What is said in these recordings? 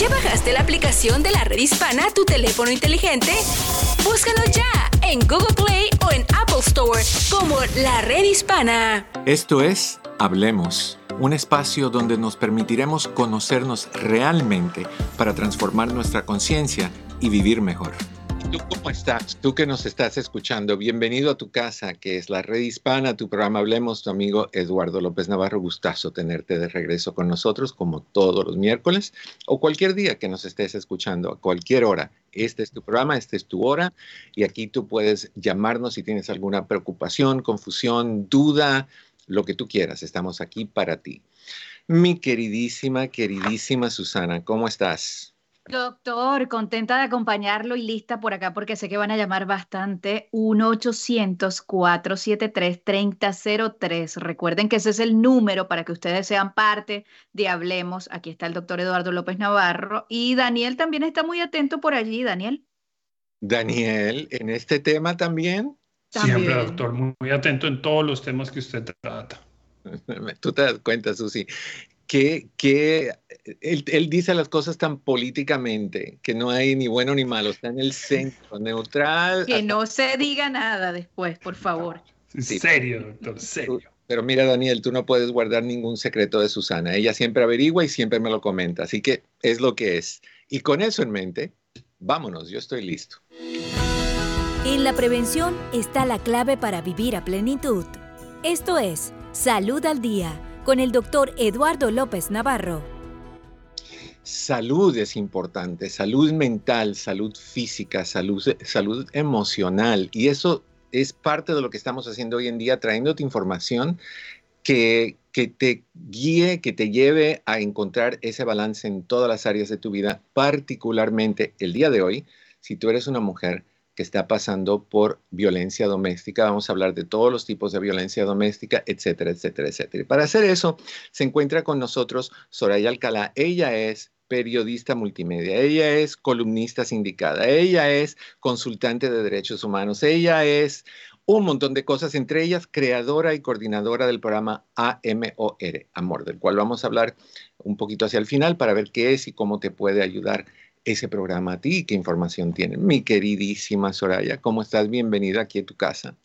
¿Ya bajaste la aplicación de la red hispana a tu teléfono inteligente? Búscanos ya en Google Play o en Apple Store como la red hispana. Esto es Hablemos, un espacio donde nos permitiremos conocernos realmente para transformar nuestra conciencia y vivir mejor. ¿Tú cómo estás? Tú que nos estás escuchando, bienvenido a tu casa, que es la red hispana, tu programa Hablemos, tu amigo Eduardo López Navarro. Gustazo tenerte de regreso con nosotros, como todos los miércoles o cualquier día que nos estés escuchando, a cualquier hora. Este es tu programa, esta es tu hora, y aquí tú puedes llamarnos si tienes alguna preocupación, confusión, duda, lo que tú quieras. Estamos aquí para ti. Mi queridísima, queridísima Susana, ¿cómo estás? Doctor, contenta de acompañarlo y lista por acá porque sé que van a llamar bastante. 1-800-473-3003. Recuerden que ese es el número para que ustedes sean parte de Hablemos. Aquí está el doctor Eduardo López Navarro y Daniel también está muy atento por allí, Daniel. Daniel, en este tema también. Siempre, doctor, muy atento en todos los temas que usted trata. Tú te das cuenta, Susi que, él, dice las cosas tan políticamente, que no hay ni bueno ni malo, está en el centro, neutral. Que no se diga nada después, por favor. serio, doctor, serio. Pero mira, Daniel, tú no puedes guardar ningún secreto de Susana. Ella siempre averigua y siempre me lo comenta. Así que es lo que es. Y con eso en mente, vámonos, yo estoy listo. En la prevención está la clave para vivir a plenitud. Esto es Salud al Día con el doctor Eduardo López Navarro. Salud es importante, salud mental, salud física, salud, salud emocional. Y eso es parte de lo que estamos haciendo hoy en día, trayéndote información que, que, te guíe, que te lleve a encontrar ese balance en todas las áreas de tu vida, particularmente el día de hoy, si tú eres una mujer que está pasando por violencia doméstica. Vamos a hablar de todos los tipos de violencia doméstica, etcétera, etcétera, etcétera. para hacer eso, se encuentra con nosotros Soraya Alcalá. Ella es periodista multimedia, ella es columnista sindicada, ella es consultante de derechos humanos, ella es un montón de cosas, entre ellas creadora y coordinadora del programa AMOR, Amor, del cual vamos a hablar un poquito hacia el final para ver qué es y cómo te puede ayudar ese programa a ti qué información tiene. Mi queridísima Soraya, ¿cómo estás? Bienvenida aquí a tu casa.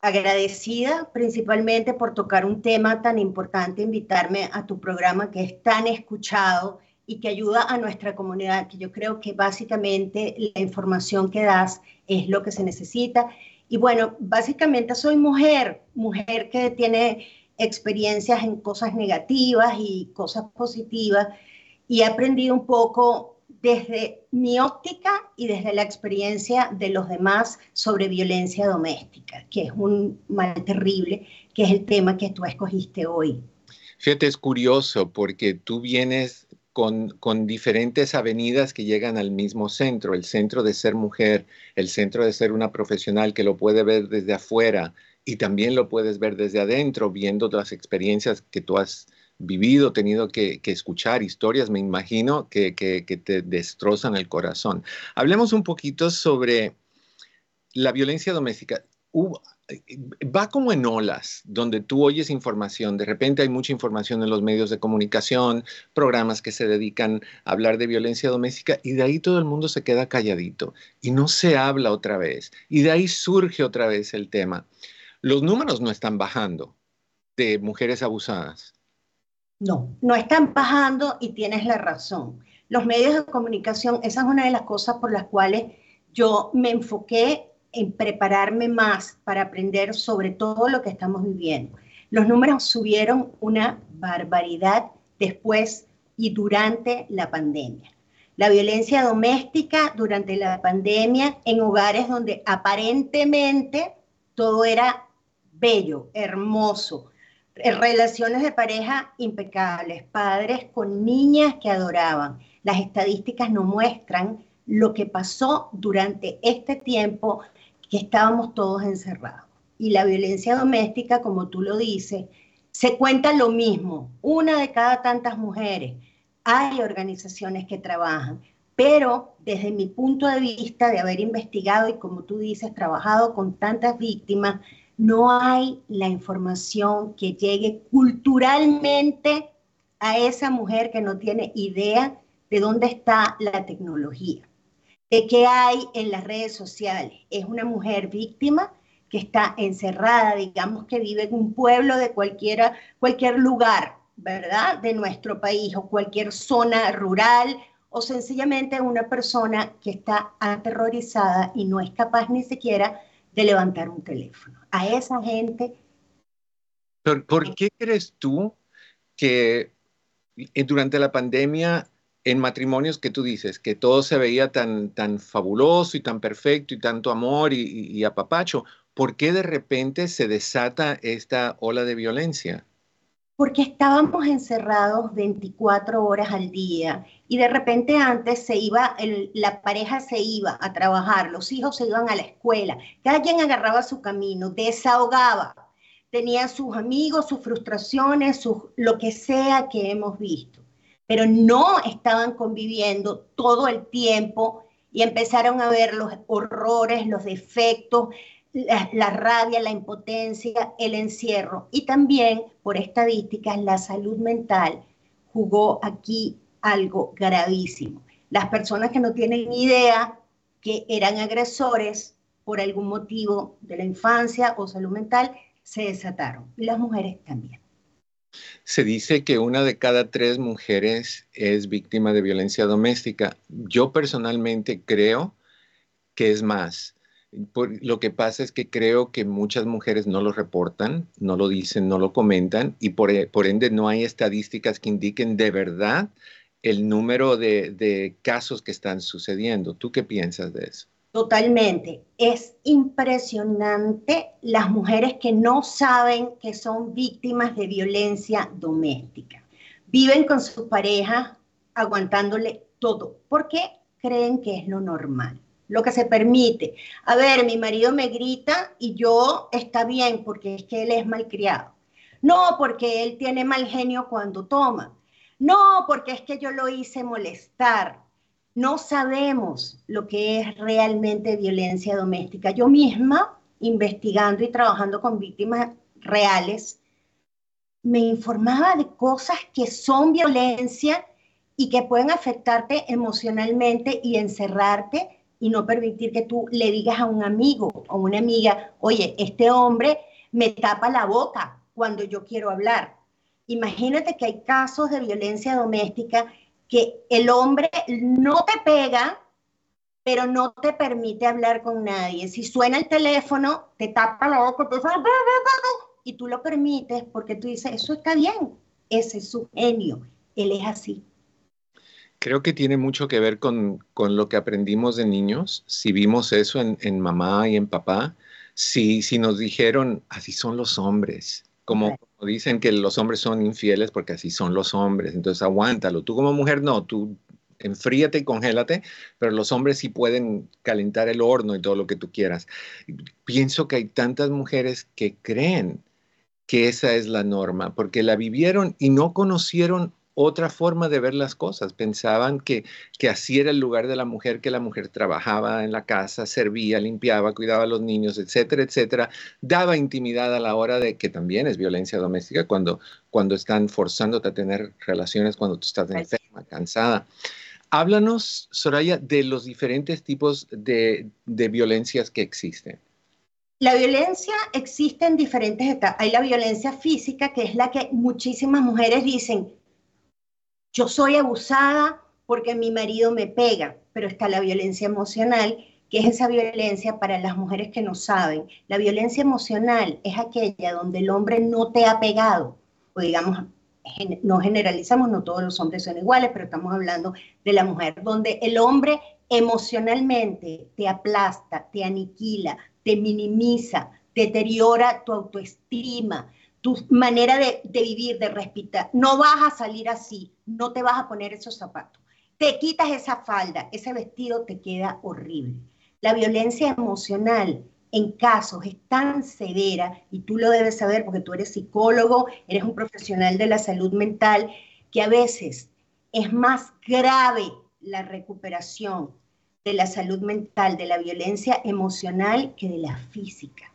Agradecida principalmente por tocar un tema tan importante, invitarme a tu programa que es tan escuchado y que ayuda a nuestra comunidad, que yo creo que básicamente la información que das es lo que se necesita. Y bueno, básicamente soy mujer, mujer que tiene experiencias en cosas negativas y cosas positivas y he aprendido un poco desde mi óptica y desde la experiencia de los demás sobre violencia doméstica, que es un mal terrible, que es el tema que tú escogiste hoy. Fíjate, es curioso porque tú vienes con, diferentes avenidas que llegan al mismo centro, el centro de ser mujer, el centro de ser una profesional que lo puede ver desde afuera y también lo puedes ver desde adentro, viendo las experiencias que tú has vivido, tenido que, escuchar historias, me imagino, que, te destrozan el corazón. Hablemos un poquito sobre la violencia doméstica. va como en olas, donde tú oyes información, de repente hay mucha información en los medios de comunicación, programas que se dedican a hablar de violencia doméstica y de ahí todo el mundo se queda calladito y no se habla otra vez y de ahí surge otra vez el tema. Los números no están bajando de mujeres abusadas no, no están bajando y tienes la razón. Los medios de comunicación, esa es una de las cosas por las cuales yo me enfoqué en prepararme más para aprender sobre todo lo que estamos viviendo. Los números subieron una barbaridad después y durante la pandemia. La violencia doméstica durante la pandemia en hogares donde aparentemente todo era bello, hermoso, relaciones de pareja impecables, padres con niñas que adoraban. Las estadísticas no muestran lo que pasó durante este tiempo que estábamos todos encerrados. Y la violencia doméstica, como tú lo dices, se cuenta lo mismo. Una de cada tantas mujeres. Hay organizaciones que trabajan, pero desde mi punto de vista de haber investigado y como tú dices, trabajado con tantas víctimas, no hay la información que llegue culturalmente a esa mujer que no tiene idea de dónde está la tecnología, de qué hay en las redes sociales. Es una mujer víctima que está encerrada, digamos que vive en un pueblo de cualquiera, cualquier lugar, ¿verdad? De nuestro país o cualquier zona rural o sencillamente una persona que está aterrorizada y no es capaz ni siquiera de levantar un teléfono. A esa gente... ¿Por, qué crees tú que eh, durante la pandemia en matrimonios que tú dices, que todo se veía tan, tan fabuloso y tan perfecto y tanto amor y, y apapacho, ¿por qué de repente se desata esta ola de violencia? Porque estábamos encerrados 24 horas al día y de repente antes se iba, la pareja se iba a trabajar, los hijos se iban a la escuela, cada quien agarraba su camino, desahogaba, tenía sus amigos, sus frustraciones, sus, lo que sea que hemos visto, pero no estaban conviviendo todo el tiempo y empezaron a ver los horrores, los defectos, la, rabia, la impotencia, el encierro y también, por estadísticas, la salud mental jugó aquí algo gravísimo. Las personas que no tienen idea que eran agresores por algún motivo de la infancia o salud mental se desataron y las mujeres también. Se dice que una de cada tres mujeres es víctima de violencia doméstica. Yo personalmente creo que es más lo que pasa es que creo que muchas mujeres no lo reportan, no lo dicen, no lo comentan y por, e, ende no hay estadísticas que indiquen de verdad el número de, casos que están sucediendo. ¿Tú qué piensas de eso? Totalmente. Es impresionante las mujeres que no saben que son víctimas de violencia doméstica. Viven con su pareja aguantándole todo porque creen que es lo normal lo que se permite. A ver, mi marido me grita y yo está bien porque es que él es malcriado. No, porque él tiene mal genio cuando toma. No, porque es que yo lo hice molestar. No sabemos lo que es realmente violencia doméstica. Yo misma, investigando y trabajando con víctimas reales, me informaba de cosas que son violencia y que pueden afectarte emocionalmente y encerrarte y no permitir que tú le digas a un amigo o una amiga, oye, este hombre me tapa la boca cuando yo quiero hablar. Imagínate que hay casos de violencia doméstica que el hombre no te pega, pero no te permite hablar con nadie. Si suena el teléfono, te tapa la boca y tú lo permites porque tú dices, eso está bien, ese es su genio, él es así. Creo que tiene mucho que ver con, lo que aprendimos de niños, si vimos eso en, mamá y en papá, si, si, nos dijeron, así son los hombres, como, dicen que los hombres son infieles porque así son los hombres, entonces aguántalo, tú como mujer no, tú enfríate y congélate, pero los hombres sí pueden calentar el horno y todo lo que tú quieras. Pienso que hay tantas mujeres que creen que esa es la norma, porque la vivieron y no conocieron otra forma de ver las cosas. Pensaban que, que así era el lugar de la mujer, que la mujer trabajaba en la casa, servía, limpiaba, cuidaba a los niños, etcétera, etcétera. Daba intimidad a la hora de que también es violencia doméstica cuando, cuando están forzándote a tener relaciones cuando tú estás enferma, cansada. Háblanos, Soraya, de los diferentes tipos de, de violencias que existen. La violencia existe en diferentes etapas. Hay la violencia física, que es la que muchísimas mujeres dicen, yo soy abusada porque mi marido me pega, pero está la violencia emocional, que es esa violencia para las mujeres que no saben. La violencia emocional es aquella donde el hombre no te ha pegado, o digamos, no generalizamos, no todos los hombres son iguales, pero estamos hablando de la mujer, donde el hombre emocionalmente te aplasta, te aniquila, te minimiza, deteriora tu autoestima, tu manera de, vivir, de respirar. No vas a salir así, no te vas a poner esos zapatos. Te quitas esa falda, ese vestido te queda horrible. La violencia emocional en casos es tan severa, y tú lo debes saber porque tú eres psicólogo, eres un profesional de la salud mental, que a veces es más grave la recuperación de la salud mental, de la violencia emocional, que de la física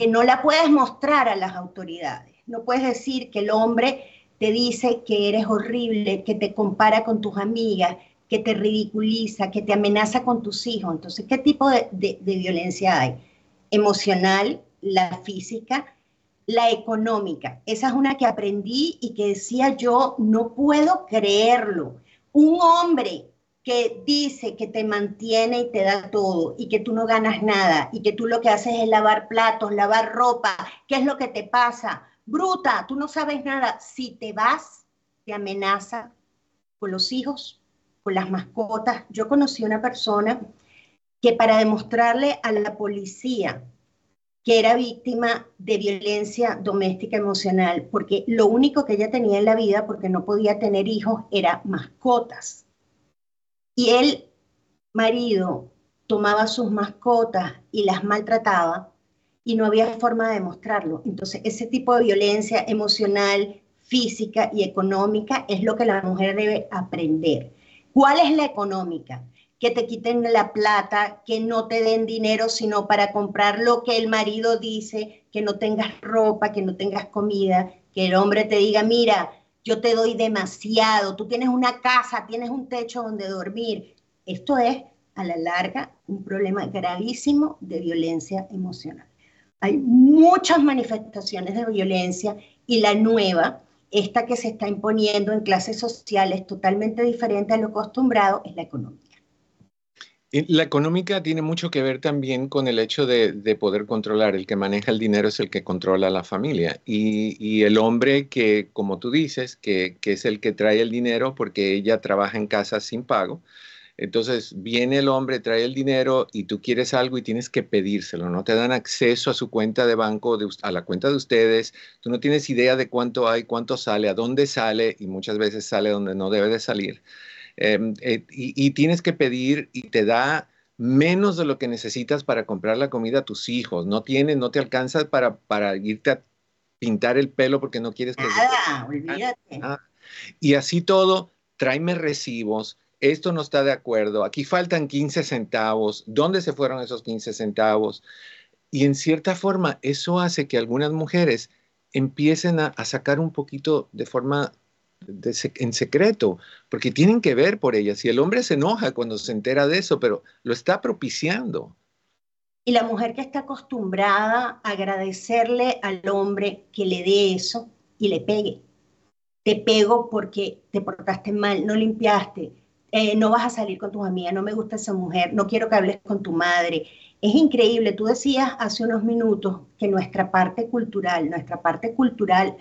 que no la puedes mostrar a las autoridades. No puedes decir que el hombre te dice que eres horrible, que te compara con tus amigas, que te ridiculiza, que te amenaza con tus hijos. Entonces, ¿qué tipo de, violencia hay? Emocional, la física, la económica. Esa es una que aprendí y que decía yo, no puedo creerlo. Un hombre que dice que te mantiene y te da todo y que tú no ganas nada y que tú lo que haces es lavar platos, lavar ropa, ¿qué es lo que te pasa? bruta, tú no sabes nada. Si te vas, te amenaza con los hijos, con las mascotas. Yo conocí una persona que para demostrarle a la policía que era víctima de violencia doméstica emocional, porque lo único que ella tenía en la vida, porque no podía tener hijos, era mascotas. Y el marido tomaba sus mascotas y las maltrataba, y no había forma de demostrarlo. Entonces, ese tipo de violencia emocional, física y económica es lo que la mujer debe aprender. ¿Cuál es la económica? Que te quiten la plata, que no te den dinero, sino para comprar lo que el marido dice, que no tengas ropa, que no tengas comida, que el hombre te diga, mira, yo te doy demasiado, tú tienes una casa, tienes un techo donde dormir. Esto es, a la larga, un problema gravísimo de violencia emocional. Hay muchas manifestaciones de violencia y la nueva, esta que se está imponiendo en clases sociales totalmente diferente a lo acostumbrado, es la económica. La económica tiene mucho que ver también con el hecho de, poder controlar. El que maneja el dinero es el que controla la familia. Y, el hombre que, como tú dices, que, es el que trae el dinero porque ella trabaja en casa sin pago, entonces viene el hombre, trae el dinero y tú quieres algo y tienes que pedírselo. No te dan acceso a su cuenta de banco, a la cuenta de ustedes. Tú no tienes idea de cuánto hay, cuánto sale, a dónde sale y muchas veces sale donde no debe de salir. Em, eh, y, tienes que pedir y te da menos de lo que necesitas para comprar la comida a tus hijos. No tienes, no te alcanza para, para irte a pintar el pelo porque no quieres que... Nada, olvídate. Y así todo, tráeme recibos, esto no está de acuerdo, aquí faltan 15 centavos, ¿dónde se fueron esos 15 centavos? Y en cierta forma eso hace que algunas mujeres empiecen a, sacar un poquito de forma en secreto, porque tienen que ver por ellas. Y el hombre se enoja cuando se entera de eso, pero lo está propiciando. Y la mujer que está acostumbrada a agradecerle al hombre que le dé eso y le pegue. Te pego porque te portaste mal, no limpiaste, eh, no vas a salir con tus amigas, no me gusta esa mujer, no quiero que hables con tu madre. Es increíble, tú decías hace unos minutos que nuestra parte cultural, nuestra parte cultural,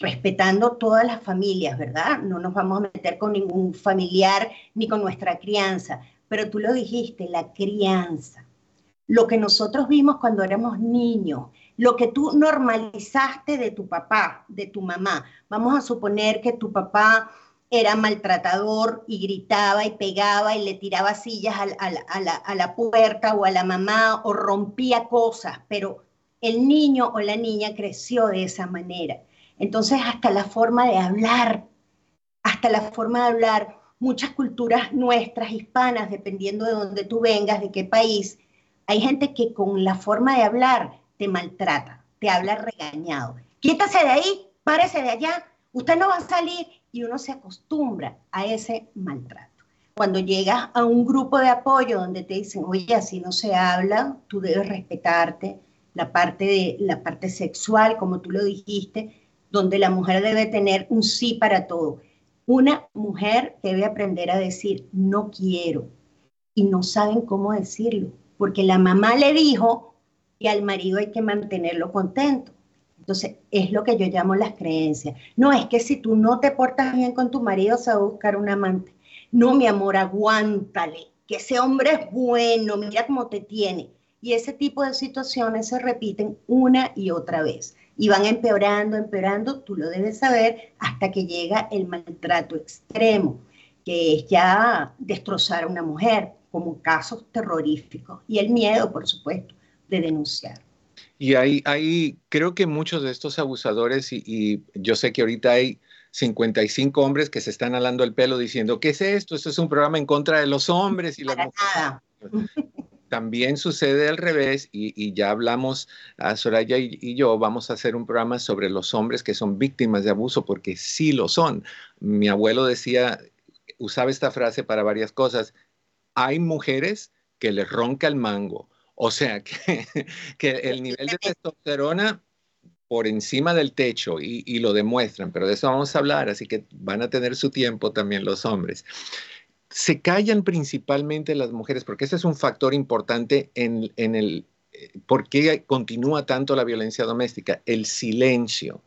respetando todas las familias, ¿verdad? No nos vamos a meter con ningún familiar ni con nuestra crianza, pero tú lo dijiste, la crianza. Lo que nosotros vimos cuando éramos niños, lo que tú normalizaste de tu papá, de tu mamá. Vamos a suponer que tu papá era maltratador y gritaba y pegaba y le tiraba sillas a, la, puerta o a la mamá o rompía cosas, pero el niño o la niña creció de esa manera. Entonces hasta la forma de hablar, hasta la forma de hablar, muchas culturas nuestras, hispanas, dependiendo de dónde tú vengas, de qué país, hay gente que con la forma de hablar te maltrata, te habla regañado. Quítase de ahí, párese de allá, usted no va a salir y uno se acostumbra a ese maltrato. Cuando llegas a un grupo de apoyo donde te dicen, oye, así no se habla, tú debes respetarte, la parte, de, la parte sexual, como tú lo dijiste, donde la mujer debe tener un sí para todo. Una mujer debe aprender a decir, no quiero, y no saben cómo decirlo, porque la mamá le dijo y al marido hay que mantenerlo contento. Entonces, es lo que yo llamo las creencias. No es que si tú no te portas bien con tu marido, se va a buscar un amante. No, mi amor, aguántale, que ese hombre es bueno, mira cómo te tiene. Y ese tipo de situaciones se repiten una y otra vez. Y van empeorando, empeorando, tú lo debes saber, hasta que llega el maltrato extremo, que es ya destrozar a una mujer, como casos terroríficos. Y el miedo, por supuesto, de denunciar. Y hay, creo que muchos de estos abusadores, y, yo sé que ahorita hay 55 hombres que se están alando el pelo diciendo, ¿qué es esto? Esto es un programa en contra de los hombres y las mujeres. también sucede al revés y, ya hablamos, a Soraya y, yo vamos a hacer un programa sobre los hombres que son víctimas de abuso, porque sí lo son. Mi abuelo decía, usaba esta frase para varias cosas, hay mujeres que les ronca el mango, o sea que, que el nivel de testosterona por encima del techo y, y, lo demuestran, pero de eso vamos a hablar, así que van a tener su tiempo también los hombres se callan principalmente las mujeres, porque ese es un factor importante en, el eh, por qué continúa tanto la violencia doméstica, el silencio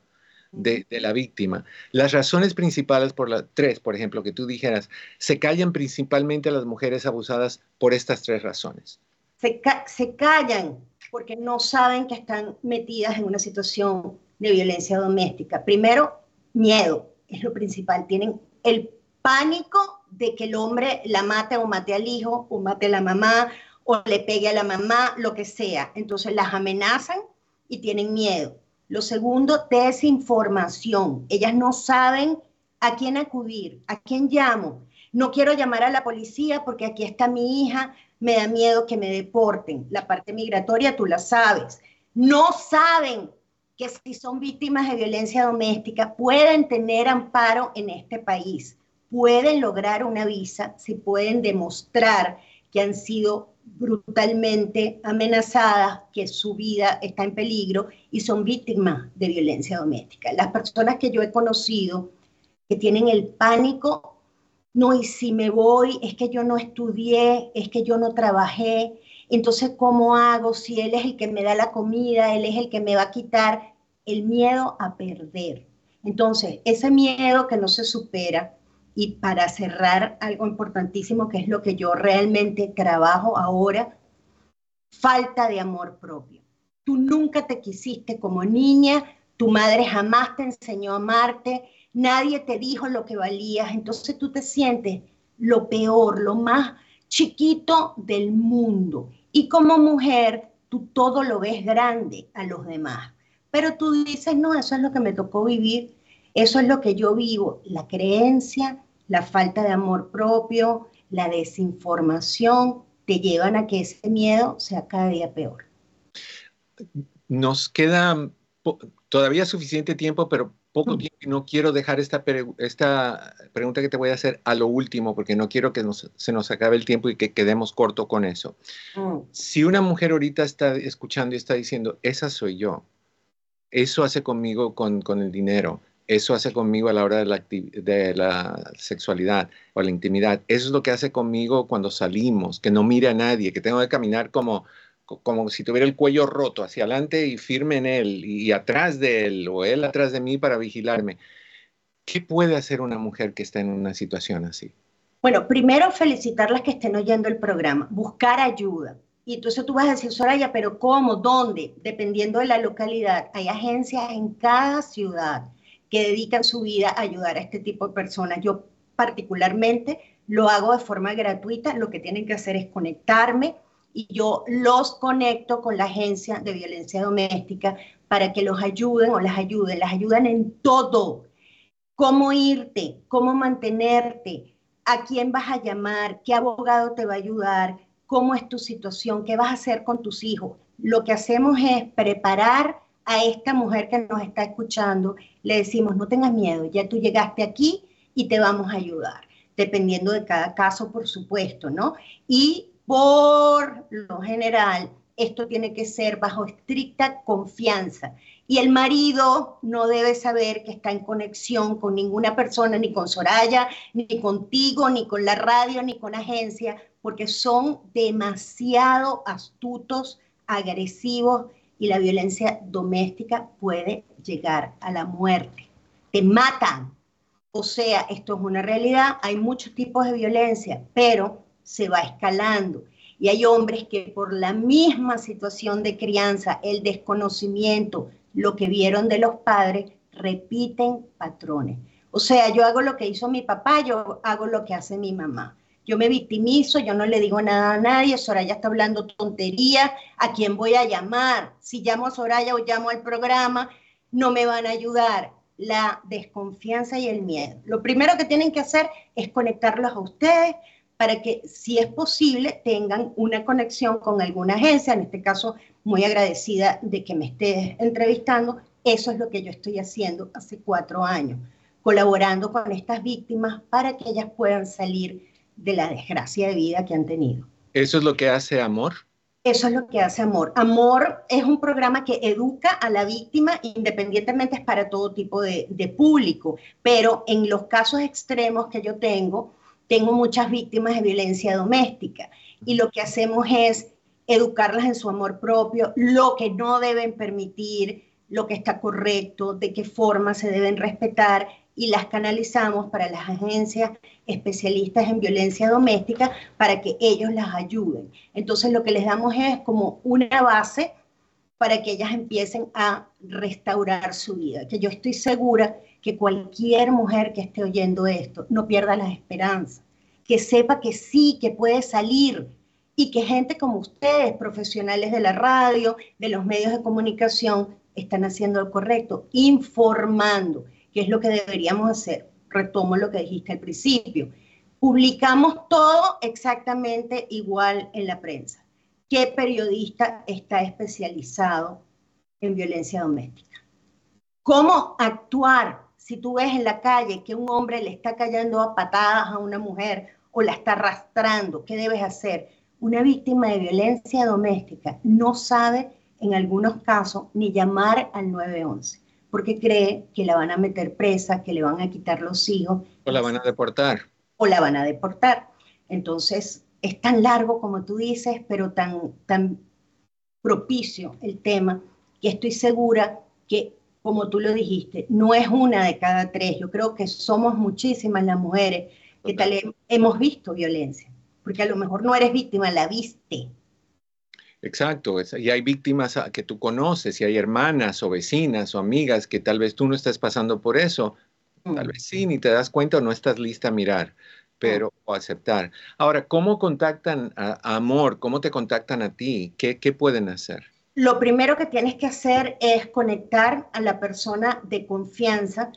de, la víctima. Las razones principales por las tres, por ejemplo, que tú dijeras, se callan principalmente las mujeres abusadas por estas tres razones. Se, se callan porque no saben que están metidas en una situación de violencia doméstica. Primero, miedo es lo principal. Tienen el pánico de que el hombre la mate o mate al hijo o mate a la mamá o le pegue a la mamá, lo que sea. Entonces las amenazan y tienen miedo. Lo segundo, desinformación. Ellas no saben a quién acudir, a quién llamo. No quiero llamar a la policía porque aquí está mi hija, me da miedo que me deporten. La parte migratoria tú la sabes. No saben que si son víctimas de violencia doméstica pueden tener amparo en este país pueden lograr una visa si pueden demostrar que han sido brutalmente amenazadas, que su vida está en peligro y son víctimas de violencia doméstica. Las personas que yo he conocido que tienen el pánico, no, y si me voy, es que yo no estudié, es que yo no trabajé, entonces ¿cómo hago si él es el que me da la comida, él es el que me va a quitar? El miedo a perder. Entonces, ese miedo que no se supera, y para cerrar algo importantísimo, que es lo que yo realmente trabajo ahora, falta de amor propio. Tú nunca te quisiste como niña, tu madre jamás te enseñó a amarte, nadie te dijo lo que valías, entonces tú te sientes lo peor, lo más chiquito del mundo. Y como mujer, tú todo lo ves grande a los demás. Pero tú dices, no, eso es lo que me tocó vivir eso es lo que yo vivo, la creencia, la falta de amor propio, la desinformación, te llevan a que ese miedo sea cada día peor. Nos queda todavía suficiente tiempo, pero poco mm. tiempo y no quiero dejar esta, esta pregunta que te voy a hacer a lo último, porque no quiero que se nos acabe el tiempo y que quedemos corto con eso. Mm. Si una mujer ahorita está escuchando y está diciendo, esa soy yo, eso hace conmigo con, con el dinero, eso hace conmigo a la hora de la, sexualidad o la intimidad. Eso es lo que hace conmigo cuando salimos, que no mire a nadie, que tengo que caminar como, como si tuviera el cuello roto hacia adelante y firme en él y atrás de él o él atrás de mí para vigilarme. ¿Qué puede hacer una mujer que está en una situación así? Bueno, primero felicitarlas que estén oyendo el programa, buscar ayuda. Y entonces tú vas a decir, Soraya, pero ¿cómo? ¿Dónde? Dependiendo de la localidad. Hay agencias en cada ciudad que dedican su vida a ayudar a este tipo de personas. Yo particularmente lo hago de forma gratuita, lo que tienen que hacer es conectarme y yo los conecto con la agencia de violencia doméstica para que los ayuden o las ayuden, las ayudan en todo. Cómo irte, cómo mantenerte, a quién vas a llamar, qué abogado te va a ayudar, cómo es tu situación, qué vas a hacer con tus hijos. Lo que hacemos es preparar a esta mujer que nos está escuchando, le decimos, no tengas miedo, ya tú llegaste aquí y te vamos a ayudar, dependiendo de cada caso, por supuesto, ¿no? Y por lo general, esto tiene que ser bajo estricta confianza. Y el marido no debe saber que está en conexión con ninguna persona, ni con Soraya, ni contigo, ni con la radio, ni con agencia, porque son demasiado astutos, agresivos y la violencia doméstica puede llegar a la muerte. Te matan. O sea, esto es una realidad. Hay muchos tipos de violencia, pero se va escalando. Y hay hombres que por la misma situación de crianza, el desconocimiento, lo que vieron de los padres, repiten patrones. O sea, yo hago lo que hizo mi papá, yo hago lo que hace mi mamá. Yo me victimizo, yo no le digo nada a nadie, Soraya está hablando tontería, ¿a quién voy a llamar? Si llamo a Soraya o llamo al programa, no me van a ayudar. La desconfianza y el miedo. Lo primero que tienen que hacer es conectarlos a ustedes para que, si es posible, tengan una conexión con alguna agencia, en este caso, muy agradecida de que me estés entrevistando. Eso es lo que yo estoy haciendo hace cuatro años, colaborando con estas víctimas para que ellas puedan salir de la desgracia de vida que han tenido. ¿Eso es lo que hace Amor? Eso es lo que hace Amor. Amor es un programa que educa a la víctima, independientemente es para todo tipo de, de público, pero en los casos extremos que yo tengo, tengo muchas víctimas de violencia doméstica y lo que hacemos es educarlas en su amor propio, lo que no deben permitir, lo que está correcto, de qué forma se deben respetar y las canalizamos para las agencias especialistas en violencia doméstica para que ellos las ayuden. Entonces lo que les damos es como una base para que ellas empiecen a restaurar su vida, que yo estoy segura que cualquier mujer que esté oyendo esto no pierda la esperanza, que sepa que sí, que puede salir y que gente como ustedes, profesionales de la radio, de los medios de comunicación, están haciendo lo correcto, informando ¿Qué es lo que deberíamos hacer? Retomo lo que dijiste al principio. Publicamos todo exactamente igual en la prensa. ¿Qué periodista está especializado en violencia doméstica? ¿Cómo actuar si tú ves en la calle que un hombre le está cayendo a patadas a una mujer o la está arrastrando? ¿Qué debes hacer? Una víctima de violencia doméstica no sabe en algunos casos ni llamar al 911 porque cree que la van a meter presa, que le van a quitar los hijos. O la van a deportar. O la van a deportar. Entonces, es tan largo como tú dices, pero tan, tan propicio el tema, que estoy segura que, como tú lo dijiste, no es una de cada tres. Yo creo que somos muchísimas las mujeres que tal hemos visto violencia, porque a lo mejor no eres víctima, la viste. Exacto, y hay víctimas que tú conoces, y hay hermanas o vecinas o amigas que tal vez tú no estés pasando por eso, tal vez sí, ni te das cuenta o no estás lista a mirar, pero o aceptar. Ahora, ¿cómo contactan a, Amor? ¿Cómo te contactan a ti? ¿Qué, ¿Qué pueden hacer? Lo primero que tienes que hacer es conectar a la persona de confianza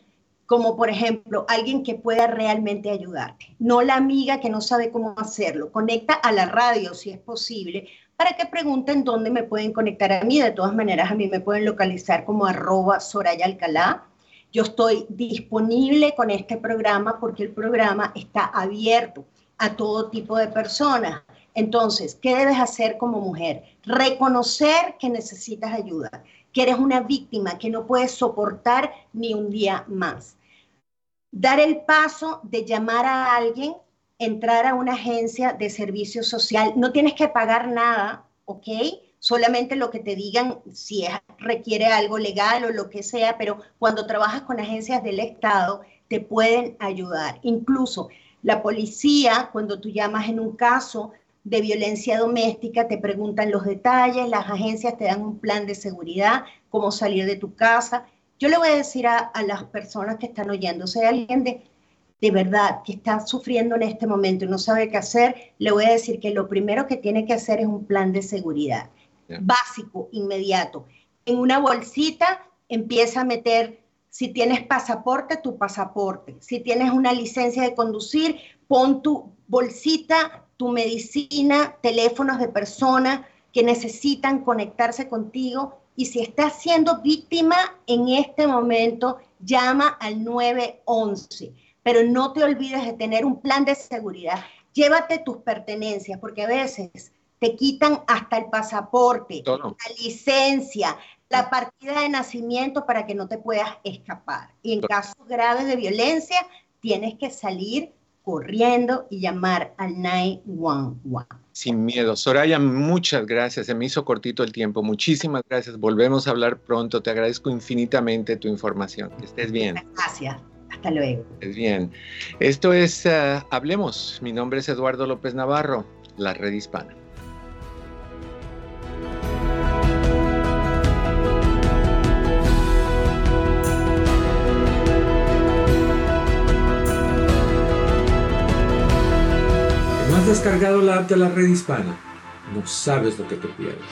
como por ejemplo alguien que pueda realmente ayudarte, no la amiga que no sabe cómo hacerlo. Conecta a la radio si es posible para que pregunten dónde me pueden conectar a mí. De todas maneras, a mí me pueden localizar como arroba Soraya Alcalá. Yo estoy disponible con este programa porque el programa está abierto a todo tipo de personas. Entonces, ¿qué debes hacer como mujer? Reconocer que necesitas ayuda, que eres una víctima, que no puedes soportar ni un día más. Dar el paso de llamar a alguien entrar a una agencia de servicio social, no tienes que pagar nada, ¿ok? Solamente lo que te digan si requiere algo legal o lo que sea, pero cuando trabajas con agencias del Estado, te pueden ayudar. Incluso la policía, cuando tú llamas en un caso de violencia doméstica, te preguntan los detalles, las agencias te dan un plan de seguridad, cómo salir de tu casa. Yo le voy a decir a, las personas que están hay alguien de de verdad que está sufriendo en este momento y no sabe qué hacer, le voy a decir que lo primero que tiene que hacer es un plan de seguridad básico, inmediato. En una bolsita empieza a meter, si tienes pasaporte, tu pasaporte. Si tienes una licencia de conducir, pon tu bolsita, tu medicina, teléfonos de personas que necesitan conectarse contigo. Y si estás siendo víctima en este momento, llama al 911 pero no te olvides de tener un plan de seguridad. Llévate tus pertenencias, porque a veces te quitan hasta el pasaporte, la licencia, la partida de nacimiento para que no te puedas escapar. Y en casos graves de violencia, tienes que salir corriendo y llamar al 911. Sin miedo. Soraya, muchas gracias. Se me hizo cortito el tiempo. Muchísimas gracias. Volvemos a hablar pronto. Te agradezco infinitamente tu información. Que estés bien. Gracias. Hasta luego. Bien. Esto es uh, Hablemos. Mi nombre es Eduardo López Navarro, la red hispana. ¿No has descargado la app de la red hispana? No sabes lo que te pierdes.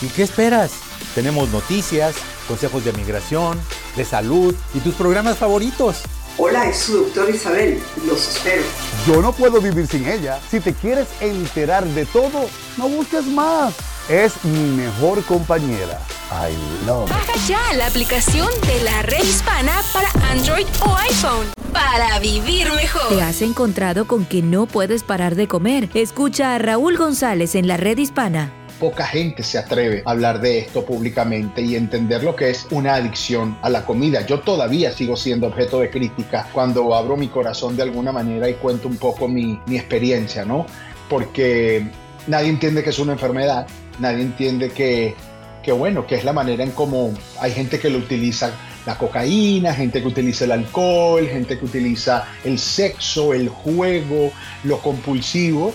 ¿Y qué esperas? Tenemos noticias, consejos de migración, de salud y tus programas favoritos. Hola, es su doctor Isabel. Los espero. Yo no puedo vivir sin ella. Si te quieres enterar de todo, no busques más. Es mi mejor compañera. I love. Baja ya la aplicación de la red hispana para Android o iPhone para vivir mejor. ¿Te has encontrado con que no puedes parar de comer? Escucha a Raúl González en la red hispana poca gente se atreve a hablar de esto públicamente y entender lo que es una adicción a la comida. Yo todavía sigo siendo objeto de crítica cuando abro mi corazón de alguna manera y cuento un poco mi, mi experiencia, ¿no? Porque nadie entiende que es una enfermedad, nadie entiende que, que bueno, que es la manera en cómo hay gente que lo utiliza la cocaína, gente que utiliza el alcohol, gente que utiliza el sexo, el juego, lo compulsivo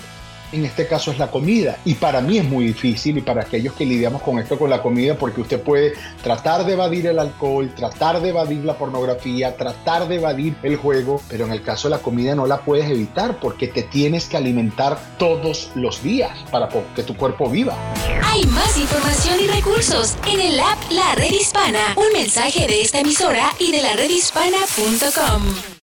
en este caso es la comida. Y para mí es muy difícil y para aquellos que lidiamos con esto con la comida, porque usted puede tratar de evadir el alcohol, tratar de evadir la pornografía, tratar de evadir el juego, pero en el caso de la comida no la puedes evitar porque te tienes que alimentar todos los días para que tu cuerpo viva. Hay más información y recursos en el app La Red Hispana. Un mensaje de esta emisora y de la redhispana.com.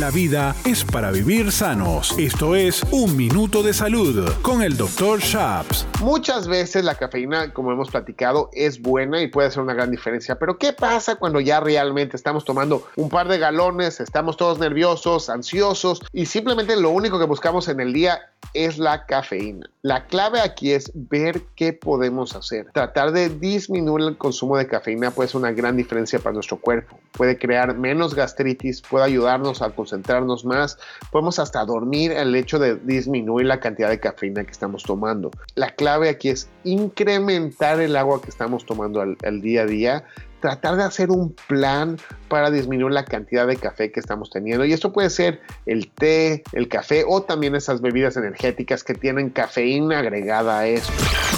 La vida es para vivir sanos. Esto es Un Minuto de Salud con el Dr. Shaps. Muchas veces la cafeína, como hemos platicado, es buena y puede hacer una gran diferencia. Pero ¿qué pasa cuando ya realmente estamos tomando un par de galones, estamos todos nerviosos, ansiosos y simplemente lo único que buscamos en el día es la cafeína? La clave aquí es ver qué podemos hacer. Tratar de disminuir el consumo de cafeína puede ser una gran diferencia para nuestro cuerpo. Puede crear menos gastritis, puede ayudarnos a concentrarnos más, podemos hasta dormir el hecho de disminuir la cantidad de cafeína que estamos tomando. La clave aquí es incrementar el agua que estamos tomando al, día a día, tratar de hacer un plan para disminuir la cantidad de café que estamos teniendo. Y esto puede ser el té, el café o también esas bebidas energéticas que tienen cafeína agregada a eso.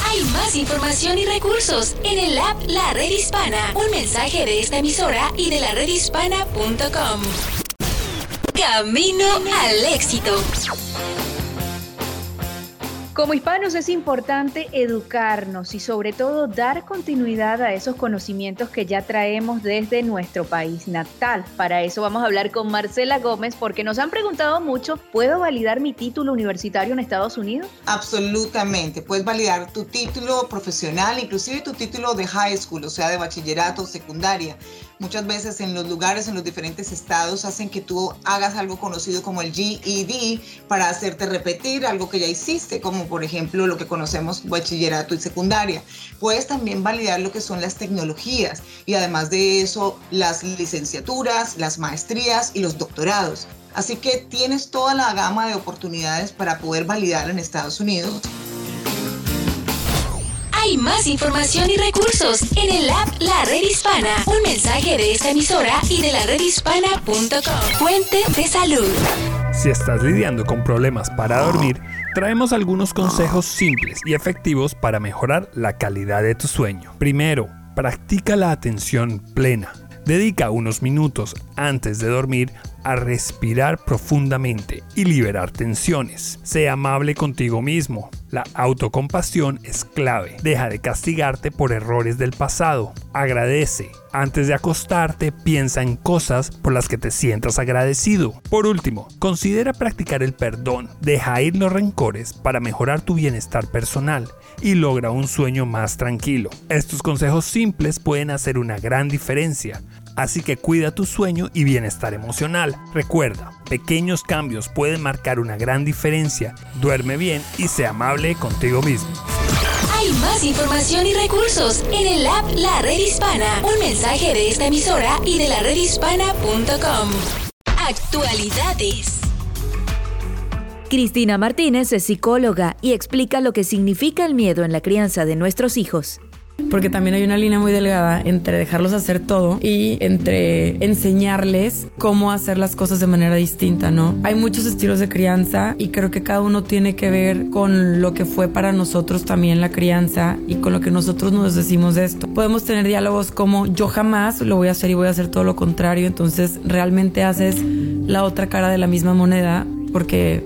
Hay más información y recursos en el app La Red Hispana. Un mensaje de esta emisora y de la redhispana.com. Camino al éxito. Como hispanos es importante educarnos y sobre todo dar continuidad a esos conocimientos que ya traemos desde nuestro país natal. Para eso vamos a hablar con Marcela Gómez porque nos han preguntado mucho, ¿puedo validar mi título universitario en Estados Unidos? Absolutamente, puedes validar tu título profesional, inclusive tu título de high school, o sea, de bachillerato, secundaria. Muchas veces en los lugares, en los diferentes estados, hacen que tú hagas algo conocido como el GED para hacerte repetir algo que ya hiciste, como por ejemplo lo que conocemos bachillerato y secundaria. Puedes también validar lo que son las tecnologías y además de eso las licenciaturas, las maestrías y los doctorados. Así que tienes toda la gama de oportunidades para poder validar en Estados Unidos. Hay más información y recursos en el app La Red Hispana. Un mensaje de esta emisora y de la redhispana.com. Fuente de salud. Si estás lidiando con problemas para dormir, traemos algunos consejos simples y efectivos para mejorar la calidad de tu sueño. Primero, practica la atención plena. Dedica unos minutos antes de dormir a respirar profundamente y liberar tensiones. Sea amable contigo mismo. La autocompasión es clave. Deja de castigarte por errores del pasado. Agradece. Antes de acostarte, piensa en cosas por las que te sientas agradecido. Por último, considera practicar el perdón. Deja ir los rencores para mejorar tu bienestar personal y logra un sueño más tranquilo. Estos consejos simples pueden hacer una gran diferencia. Así que cuida tu sueño y bienestar emocional. Recuerda, pequeños cambios pueden marcar una gran diferencia. Duerme bien y sea amable contigo mismo. Hay más información y recursos en el app La Red Hispana. Un mensaje de esta emisora y de la redhispana.com. Actualidades. Cristina Martínez es psicóloga y explica lo que significa el miedo en la crianza de nuestros hijos porque también hay una línea muy delgada entre dejarlos hacer todo y entre enseñarles cómo hacer las cosas de manera distinta, ¿no? Hay muchos estilos de crianza y creo que cada uno tiene que ver con lo que fue para nosotros también la crianza y con lo que nosotros nos decimos de esto. Podemos tener diálogos como yo jamás lo voy a hacer y voy a hacer todo lo contrario, entonces realmente haces la otra cara de la misma moneda porque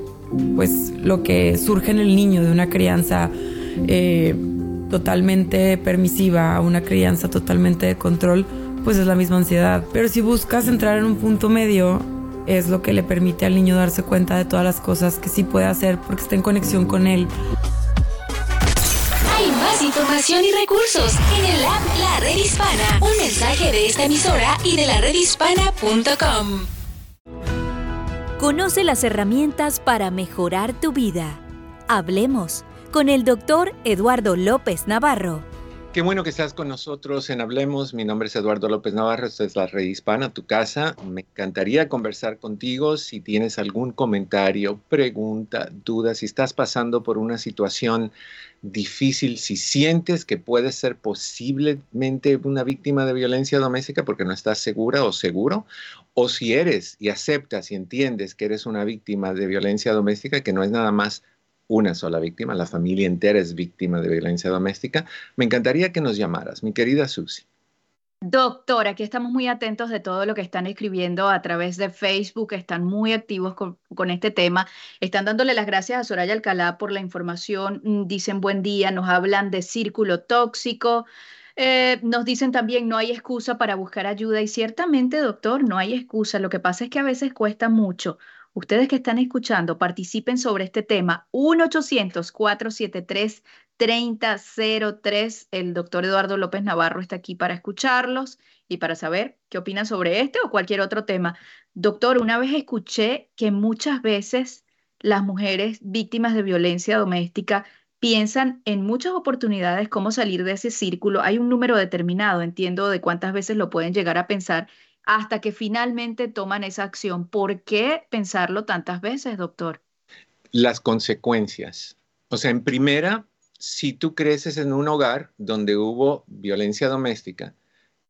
pues lo que surge en el niño de una crianza eh, totalmente permisiva, a una crianza totalmente de control, pues es la misma ansiedad. Pero si buscas entrar en un punto medio, es lo que le permite al niño darse cuenta de todas las cosas que sí puede hacer porque está en conexión con él. Hay más información y recursos en el app La Red Hispana. Un mensaje de esta emisora y de la redhispana.com. Conoce las herramientas para mejorar tu vida. Hablemos con el doctor Eduardo López Navarro. Qué bueno que estás con nosotros en Hablemos. Mi nombre es Eduardo López Navarro, esta es la Red Hispana, tu casa. Me encantaría conversar contigo si tienes algún comentario, pregunta, duda, si estás pasando por una situación difícil, si sientes que puedes ser posiblemente una víctima de violencia doméstica porque no estás segura o seguro, o si eres y aceptas y entiendes que eres una víctima de violencia doméstica, que no es nada más una sola víctima, la familia entera es víctima de violencia doméstica. Me encantaría que nos llamaras, mi querida Susi. Doctor, aquí estamos muy atentos de todo lo que están escribiendo a través de Facebook, están muy activos con, este tema, están dándole las gracias a Soraya Alcalá por la información, mm, dicen buen día, nos hablan de círculo tóxico, eh, nos dicen también no hay excusa para buscar ayuda y ciertamente, doctor, no hay excusa, lo que pasa es que a veces cuesta mucho Ustedes que están escuchando, participen sobre este tema. 1-800-473-3003. El doctor Eduardo López Navarro está aquí para escucharlos y para saber qué opinan sobre este o cualquier otro tema. Doctor, una vez escuché que muchas veces las mujeres víctimas de violencia doméstica piensan en muchas oportunidades cómo salir de ese círculo. Hay un número determinado, entiendo, de cuántas veces lo pueden llegar a pensar hasta que finalmente toman esa acción. ¿Por qué pensarlo tantas veces, doctor? Las consecuencias. O sea, en primera, si tú creces en un hogar donde hubo violencia doméstica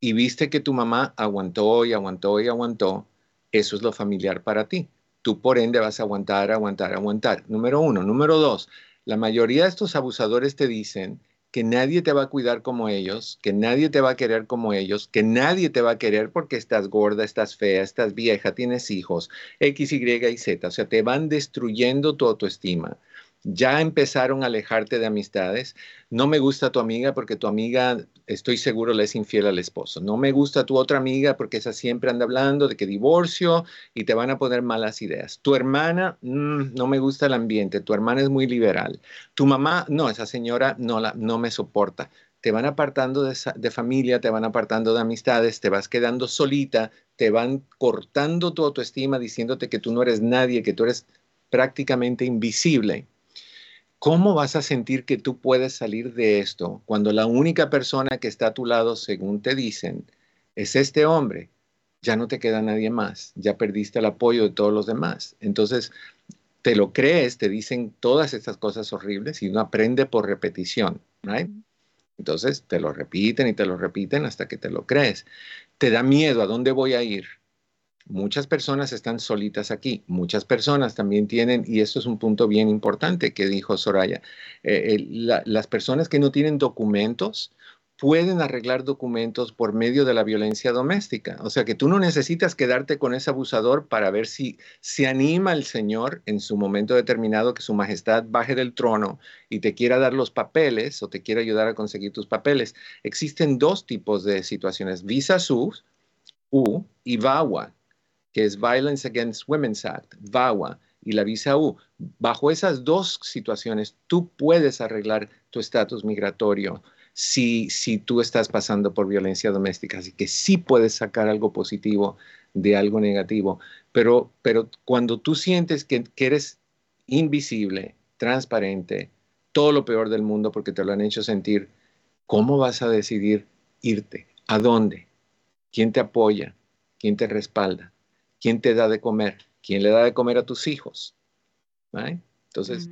y viste que tu mamá aguantó y aguantó y aguantó, eso es lo familiar para ti. Tú por ende vas a aguantar, aguantar, aguantar. Número uno. Número dos, la mayoría de estos abusadores te dicen que nadie te va a cuidar como ellos, que nadie te va a querer como ellos, que nadie te va a querer porque estás gorda, estás fea, estás vieja, tienes hijos, X, Y y Z. O sea, te van destruyendo tu autoestima ya empezaron a alejarte de amistades. No me gusta tu amiga porque tu amiga, estoy seguro, le es infiel al esposo. No me gusta tu otra amiga porque esa siempre anda hablando de que divorcio y te van a poner malas ideas. Tu hermana, mm, no me gusta el ambiente. Tu hermana es muy liberal. Tu mamá, no, esa señora no, la, no me soporta. Te van apartando de, de familia, te van apartando de amistades, te vas quedando solita, te van cortando tu autoestima diciéndote que tú no eres nadie, que tú eres prácticamente invisible ¿Cómo vas a sentir que tú puedes salir de esto cuando la única persona que está a tu lado, según te dicen, es este hombre? Ya no te queda nadie más, ya perdiste el apoyo de todos los demás. Entonces, te lo crees, te dicen todas estas cosas horribles y uno aprende por repetición, right? Entonces, te lo repiten y te lo repiten hasta que te lo crees. Te da miedo, ¿a dónde voy a ir? Muchas personas están solitas aquí, muchas personas también tienen, y esto es un punto bien importante que dijo Soraya, eh, las personas que no tienen documentos pueden arreglar documentos por medio de la violencia doméstica. O sea que tú no necesitas quedarte con ese abusador para ver si se anima el Señor en su momento determinado que su majestad baje del trono y te quiera dar los papeles o te quiera ayudar a conseguir tus papeles. Existen dos tipos de situaciones, visa U y VAWA que es Violence Against Women's Act, VAWA, y la visa U. Bajo esas dos situaciones, tú puedes arreglar tu estatus migratorio si, si tú estás pasando por violencia doméstica. Así que sí puedes sacar algo positivo de algo negativo. Pero, pero cuando tú sientes que, que eres invisible, transparente, todo lo peor del mundo porque te lo han hecho sentir, ¿cómo vas a decidir irte? ¿A dónde? ¿Quién te apoya? ¿Quién te respalda? ¿Quién te da de comer? ¿Quién le da de comer a tus hijos? Entonces,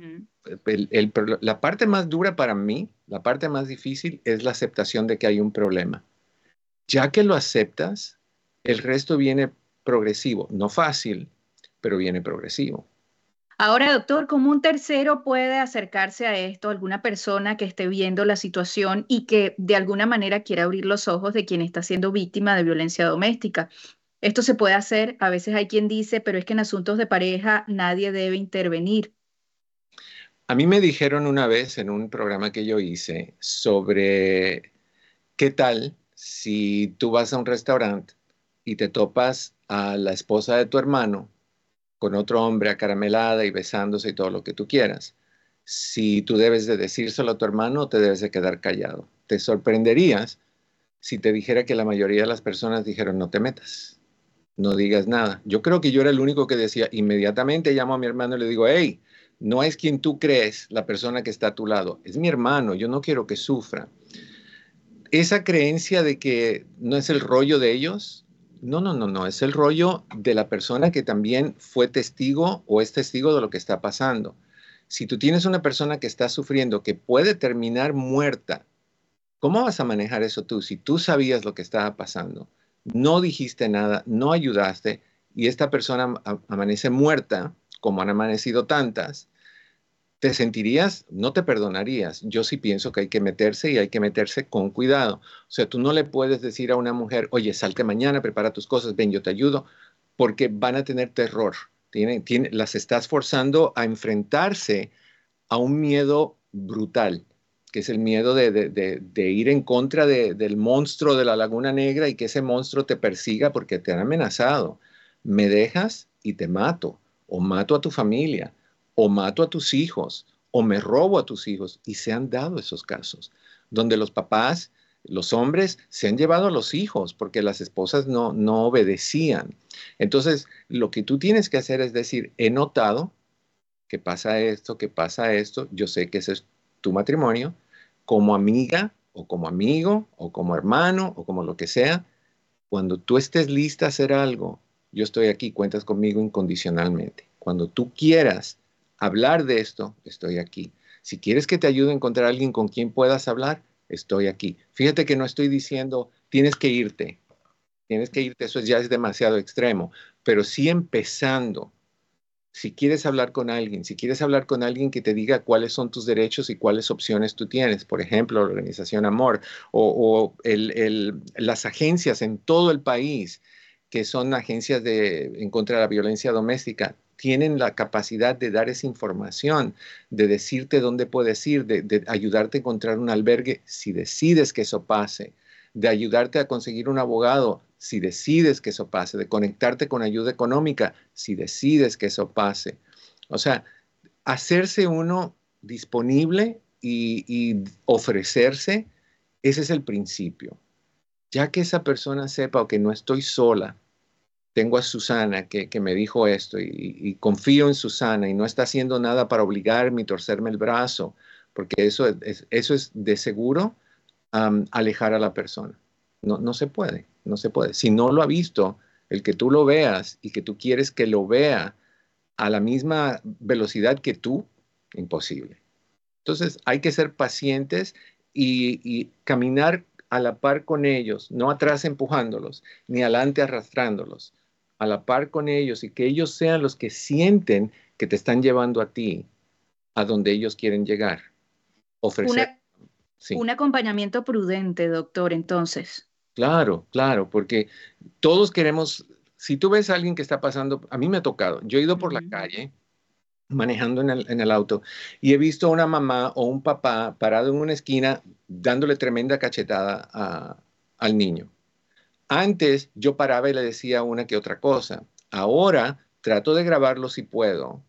la parte más dura para mí, la parte más difícil es la aceptación de que hay un problema. Ya que lo aceptas, el resto viene progresivo, no fácil, pero viene progresivo. Ahora, doctor, ¿cómo un tercero puede acercarse a esto, alguna persona que esté viendo la situación y que de alguna manera quiera abrir los ojos de quien está siendo víctima de violencia doméstica? Esto se puede hacer, a veces hay quien dice, pero es que en asuntos de pareja nadie debe intervenir. A mí me dijeron una vez en un programa que yo hice sobre qué tal si tú vas a un restaurante y te topas a la esposa de tu hermano con otro hombre acaramelada y besándose y todo lo que tú quieras, si tú debes de decírselo a tu hermano o te debes de quedar callado. Te sorprenderías si te dijera que la mayoría de las personas dijeron no te metas, no digas nada. Yo creo que yo era el único que decía, inmediatamente llamo a mi hermano y le digo, hey, no es quien tú crees la persona que está a tu lado, es mi hermano, yo no quiero que sufra. Esa creencia de que no es el rollo de ellos, no, no, no, no, es el rollo de la persona que también fue testigo o es testigo de lo que está pasando. Si tú tienes una persona que está sufriendo, que puede terminar muerta, ¿cómo vas a manejar eso tú? Si tú sabías lo que estaba pasando, no dijiste nada, no ayudaste y esta persona amanece muerta, como han amanecido tantas, te sentirías, no te perdonarías. Yo sí pienso que hay que meterse y hay que meterse con cuidado. O sea, tú no le puedes decir a una mujer, oye, salte mañana, prepara tus cosas, ven, yo te ayudo, porque van a tener terror. las estás forzando a enfrentarse a un miedo brutal, que es el miedo de, ir en contra del monstruo de la Laguna Negra y que ese monstruo te persiga porque te han amenazado. Me dejas y te mato o mato a tu familia, o mato a tus hijos, o me robo a tus hijos. Y se han dado esos casos, donde los papás, los hombres, se han llevado a los hijos porque las esposas no, no obedecían. Entonces, lo que tú tienes que hacer es decir, he notado que pasa esto, que pasa esto, yo sé que ese es tu matrimonio, como amiga o como amigo o como hermano o como lo que sea, cuando tú estés lista a hacer algo yo estoy aquí, cuentas conmigo incondicionalmente. Cuando tú quieras hablar de esto, estoy aquí. Si quieres que te ayude a encontrar a alguien con quien puedas hablar, estoy aquí. Fíjate que no estoy diciendo, tienes que irte, tienes que irte, eso ya es demasiado extremo, pero sí empezando. Si quieres hablar con alguien, si quieres hablar con alguien que te diga cuáles son tus derechos y cuáles opciones tú tienes, por ejemplo, la organización Amor o, las agencias en todo el país que son agencias de, en contra de la violencia doméstica, tienen la capacidad de dar esa información, de decirte dónde puedes ir, de, ayudarte a encontrar un albergue si decides que eso pase, de ayudarte a conseguir un abogado si decides que eso pase, de conectarte con ayuda económica si decides que eso pase. O sea, hacerse uno disponible y, ofrecerse, ese es el principio. Ya que esa persona sepa que no estoy sola, tengo a Susana que, me dijo esto y, confío en Susana y no está haciendo nada para obligarme y torcerme el brazo, porque eso es, eso es de seguro alejar a la persona. No, no se puede, no se puede. Si no lo ha visto, el que tú lo veas y que tú quieres que lo vea a la misma velocidad que tú, imposible. Entonces hay que ser pacientes y, y caminar a la par con ellos, no atrás empujándolos, ni adelante arrastrándolos a la par con ellos y que ellos sean los que sienten que te están llevando a ti a donde ellos quieren llegar. Ofrecer. Un acompañamiento prudente, doctor, entonces. Claro, claro, porque todos queremos, si tú ves a alguien que está pasando, a mí me ha tocado, yo he ido por la calle manejando en el, en el, auto y he visto a una mamá o un papá parado en una esquina dándole tremenda cachetada al niño. Antes yo paraba y le decía una que otra cosa. Ahora trato de grabarlo si puedo,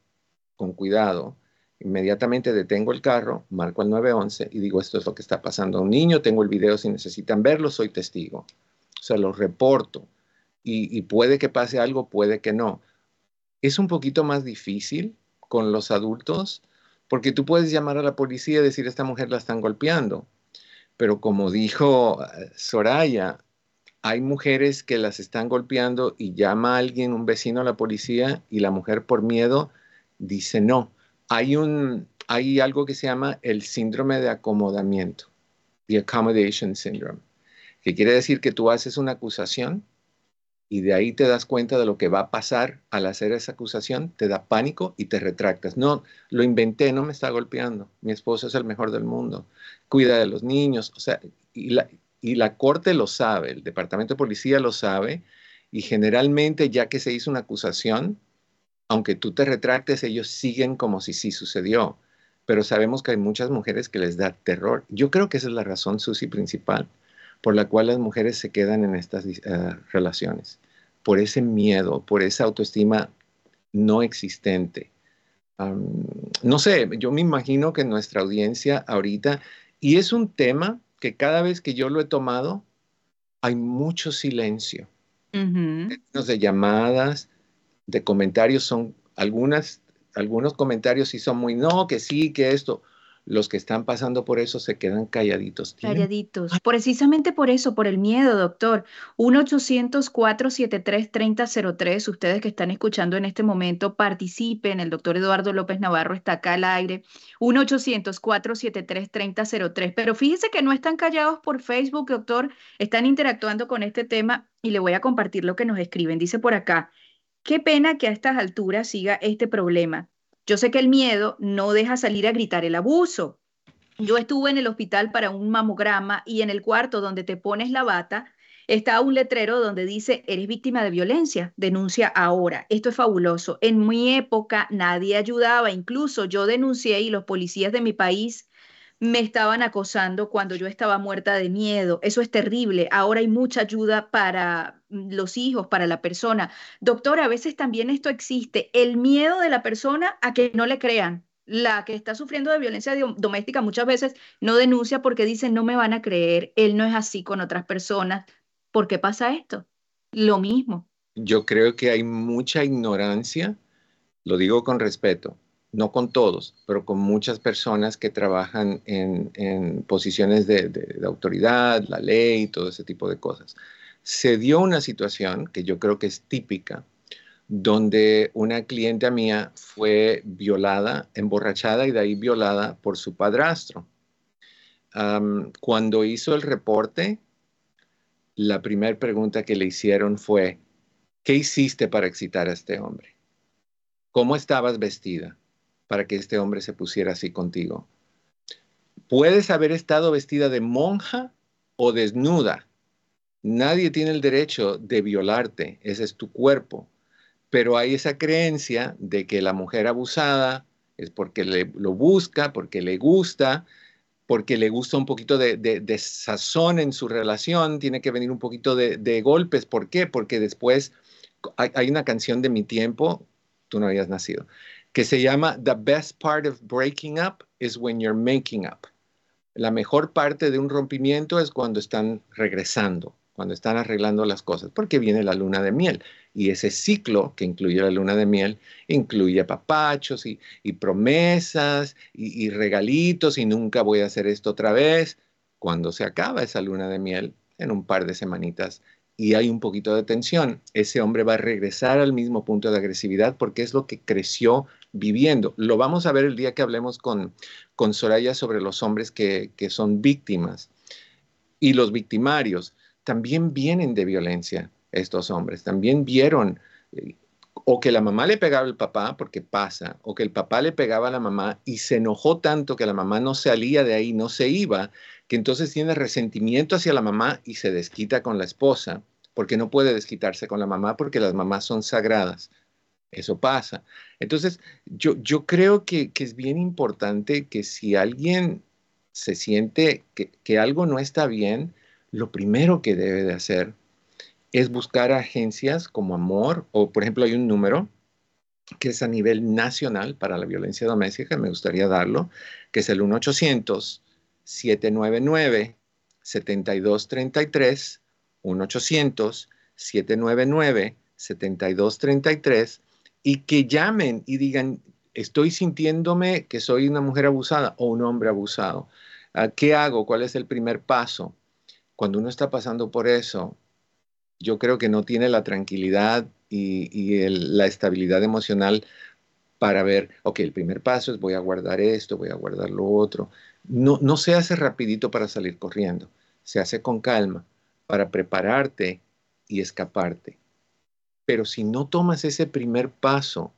con cuidado. Inmediatamente detengo el carro, marco el 911 y digo, esto es lo que está pasando a un niño, tengo el video si necesitan verlo, soy testigo. O sea, lo reporto. Y, y puede que pase algo, puede que no. Es un poquito más difícil con los adultos porque tú puedes llamar a la policía y decir, esta mujer la están golpeando. Pero como dijo eh, Soraya, hay mujeres que las están golpeando y llama a alguien, un vecino a la policía y la mujer por miedo dice no. Hay, un, hay algo que se llama el síndrome de acomodamiento, the accommodation syndrome, que quiere decir que tú haces una acusación y de ahí te das cuenta de lo que va a pasar al hacer esa acusación, te da pánico y te retractas. No, lo inventé, no me está golpeando. Mi esposo es el mejor del mundo. Cuida de los niños. O sea, y la, y la Corte lo sabe, el Departamento de Policía lo sabe, y generalmente ya que se hizo una acusación, aunque tú te retractes, ellos siguen como si sí sucedió. Pero sabemos que hay muchas mujeres que les da terror. Yo creo que esa es la razón, Susi, principal. por la cual las mujeres se quedan en estas eh, relaciones, por ese miedo, por esa autoestima no existente. no sé, yo me imagino que nuestra audiencia ahorita, y es un tema que cada vez que yo lo he tomado, hay mucho silencio. de llamadas, de comentarios, son algunas, algunos comentarios sí son muy, no, que sí, que esto los que están pasando por eso se quedan calladitos. Calladitos. Precisamente por eso, por el miedo, doctor. 1-800-473-3003. Ustedes que están escuchando en este momento, participen. El doctor Eduardo López Navarro está acá al aire. 1-800-473-3003. Pero fíjese que no están callados por Facebook, doctor. Están interactuando con este tema y le voy a compartir lo que nos escriben. Dice por acá, qué pena que a estas alturas siga este problema yo sé que el miedo no deja salir a gritar el abuso. Yo estuve en el hospital para un mamograma y en el cuarto donde te pones la bata está un letrero donde dice, eres víctima de violencia, denuncia ahora. Esto es fabuloso. En mi época nadie ayudaba, incluso yo denuncié y los policías de mi país me estaban acosando cuando yo estaba muerta de miedo. Eso es terrible. Ahora hay mucha ayuda para los hijos, para la persona. Doctor, a veces también esto existe, el miedo de la persona a que no le crean. La que está sufriendo de violencia doméstica muchas veces no denuncia porque dice, no me van a creer, él no es así con otras personas. ¿Por qué pasa esto? Lo mismo. Yo creo que hay mucha ignorancia, lo digo con respeto, no con todos, pero con muchas personas que trabajan en, posiciones de, autoridad, la ley, todo ese tipo de cosas. Se dio una situación que yo creo que es típica, donde una cliente mía fue violada, emborrachada y de ahí violada por su padrastro. cuando hizo el reporte, la primera pregunta que le hicieron fue, ¿qué hiciste para excitar a este hombre? ¿Cómo estabas vestida? Para que este hombre se pusiera así contigo. Puedes haber estado vestida de monja o desnuda. Nadie tiene el derecho de violarte, ese es tu cuerpo. Pero hay esa creencia de que la mujer abusada es porque le, lo busca, porque le gusta, porque le gusta un poquito de, sazón en su relación, tiene que venir un poquito de, golpes. ¿Por qué? Porque después hay, una canción de mi tiempo, tú no habías nacido, que se llama The Best Part of Breaking Up is When You're Making Up. La mejor parte de un rompimiento es cuando están regresando, cuando están arreglando las cosas, porque viene la luna de miel. Y ese ciclo que incluye la luna de miel incluye papachos y, promesas y, y regalitos y nunca voy a hacer esto otra vez. Cuando se acaba esa luna de miel, en un par de semanitas, y hay un poquito de tensión, ese hombre va a regresar al mismo punto de agresividad porque es lo que creció viviendo. Lo vamos a ver el día que hablemos con, con Soraya sobre los hombres que, son víctimas. Y los victimarios también vienen de violencia, estos hombres. También vieron eh, o que la mamá le pegaba al papá, porque pasa, o que el papá le pegaba a la mamá y se enojó tanto que la mamá no salía de ahí, no se iba, que entonces tiene resentimiento hacia la mamá y se desquita con la esposa, porque no puede desquitarse con la mamá porque las mamás son sagradas. Eso pasa. Entonces, yo, yo creo que, es bien importante que si alguien se siente que, que, algo no está bien, lo primero que debe de hacer es buscar agencias como Amor, o por ejemplo hay un número que es a nivel nacional para la violencia doméstica, me gustaría darlo, que es el 1-800-799-7233, 1-800-799-7233, y que llamen y digan, estoy sintiéndome que soy una mujer abusada o un hombre abusado. Ah, ¿Qué hago? ¿Cuál es el primer paso? Cuando uno está pasando por eso, yo creo que no tiene la tranquilidad y, la estabilidad emocional para ver, ok, el primer paso es voy a guardar esto, voy a guardar lo otro. No, no se hace rapidito para salir corriendo, se hace con calma para prepararte y escaparte. Pero si no tomas ese primer paso,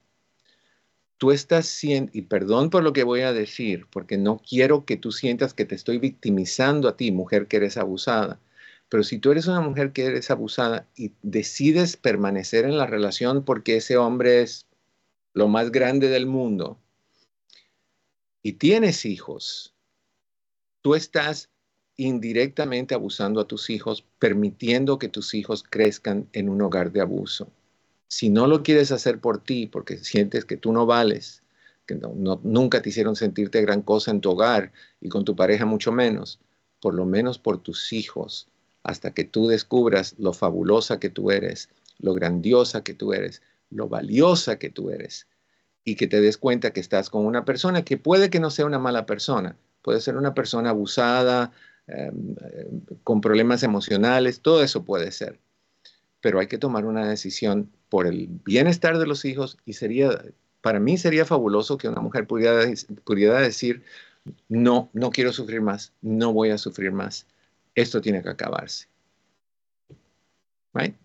tú estás siendo, y perdón por lo que voy a decir, porque no quiero que tú sientas que te estoy victimizando a ti, mujer que eres abusada, pero si tú eres una mujer que eres abusada y decides permanecer en la relación porque ese hombre es lo más grande del mundo y tienes hijos, tú estás indirectamente abusando a tus hijos, permitiendo que tus hijos crezcan en un hogar de abuso. Si no lo quieres hacer por ti, porque sientes que tú no vales, que nunca te hicieron sentirte gran cosa en tu hogar y con tu pareja mucho menos, por lo menos por tus hijos, hasta que tú descubras lo fabulosa que tú eres, lo grandiosa que tú eres, lo valiosa que tú eres, y que te des cuenta que estás con una persona que puede que no sea una mala persona, puede ser una persona abusada, em, con problemas emocionales, todo eso puede ser. Pero hay que tomar una decisión por el bienestar de los hijos y sería, para mí sería fabuloso que una mujer pudiera, pudiera decir, no, no quiero sufrir más, no voy a sufrir más, esto tiene que acabarse. Right?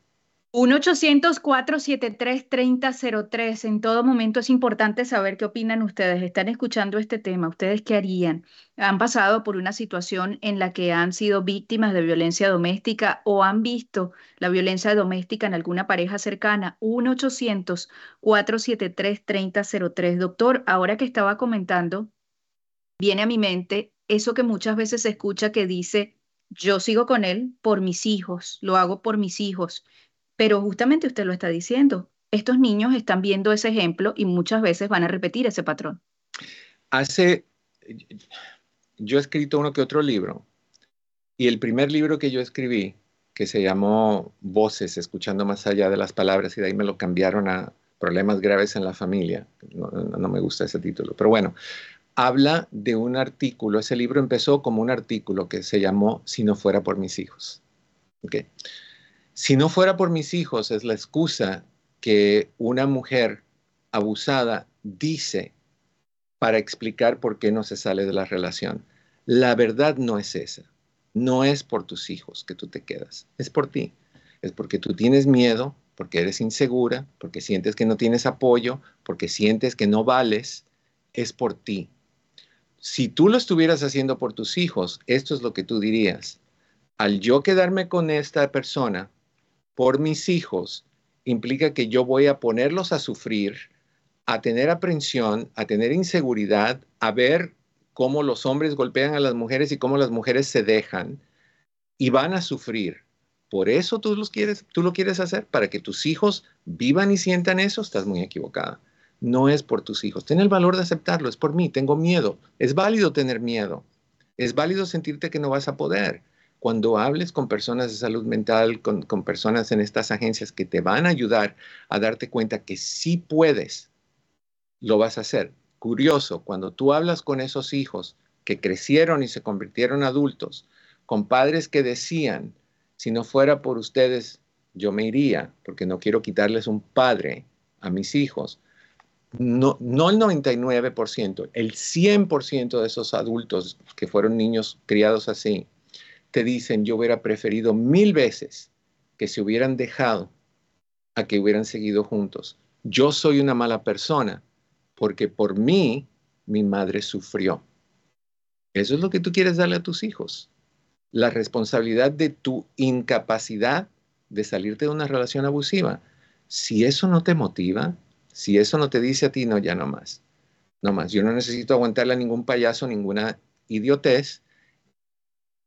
1-800-473-3003. En todo momento es importante saber qué opinan ustedes. Están escuchando este tema. ¿Ustedes qué harían? ¿Han pasado por una situación en la que han sido víctimas de violencia doméstica o han visto la violencia doméstica en alguna pareja cercana? 1-800-473-3003. Doctor, ahora que estaba comentando, viene a mi mente eso que muchas veces se escucha que dice, yo sigo con él por mis hijos, lo hago por mis hijos pero justamente usted lo está diciendo. Estos niños están viendo ese ejemplo y muchas veces van a repetir ese patrón. Hace, yo he escrito uno que otro libro y el primer libro que yo escribí, que se llamó Voces, escuchando más allá de las palabras, y de ahí me lo cambiaron a Problemas graves en la familia. No, me gusta ese título, pero bueno, habla de un artículo. Ese libro empezó como un artículo que se llamó Si no fuera por mis hijos. ¿Okay? Si no fuera por mis hijos, es la excusa que una mujer abusada dice para explicar por qué no se sale de la relación. La verdad no es esa. No es por tus hijos que tú te quedas, es por ti. Es porque tú tienes miedo, porque eres insegura, porque sientes que no tienes apoyo, porque sientes que no vales, es por ti. Si tú lo estuvieras haciendo por tus hijos, esto es lo que tú dirías. Al yo quedarme con esta persona, por mis hijos implica que yo voy a ponerlos a sufrir, a tener aprensión, a tener inseguridad, a ver cómo los hombres golpean a las mujeres y cómo las mujeres se dejan y van a sufrir. Por eso tú, los quieres, tú lo quieres hacer, para que tus hijos vivan y sientan eso, estás muy equivocada. No es por tus hijos. Ten el valor de aceptarlo, es por mí, tengo miedo. Es válido tener miedo. Es válido sentirte que no vas a poder cuando hables con personas de salud mental, con, personas en estas agencias que te van a ayudar a darte cuenta que sí puedes, lo vas a hacer. Curioso, cuando tú hablas con esos hijos que crecieron y se convirtieron adultos, con padres que decían, si no fuera por ustedes, yo me iría, porque no quiero quitarles un padre a mis hijos. No, no el 99%, el 100% de esos adultos que fueron niños criados así, te dicen, yo hubiera preferido mil veces que se hubieran dejado a que hubieran seguido juntos. Yo soy una mala persona porque por mí mi madre sufrió. Eso es lo que tú quieres darle a tus hijos. La responsabilidad de tu incapacidad de salirte de una relación abusiva. Si eso no te motiva, si eso no te dice a ti, no, ya no más. No más. Yo no necesito aguantarle a ningún payaso, ninguna idiotez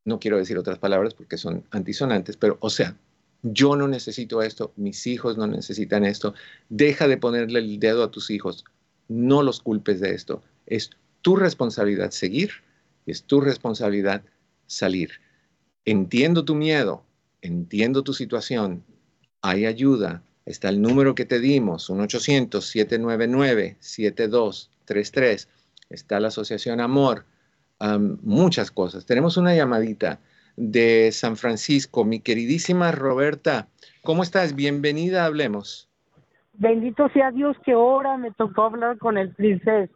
no quiero decir otras palabras porque son antisonantes, pero o sea, yo no necesito esto, mis hijos no necesitan esto, deja de ponerle el dedo a tus hijos, no los culpes de esto, es tu responsabilidad seguir, es tu responsabilidad salir. Entiendo tu miedo, entiendo tu situación, hay ayuda, está el número que te dimos, 1-800-799-7233, está la Asociación Amor, muchas cosas. Tenemos una llamadita de San Francisco, mi queridísima Roberta. ¿Cómo estás? Bienvenida, hablemos. Bendito sea Dios que ahora me tocó hablar con el princeso.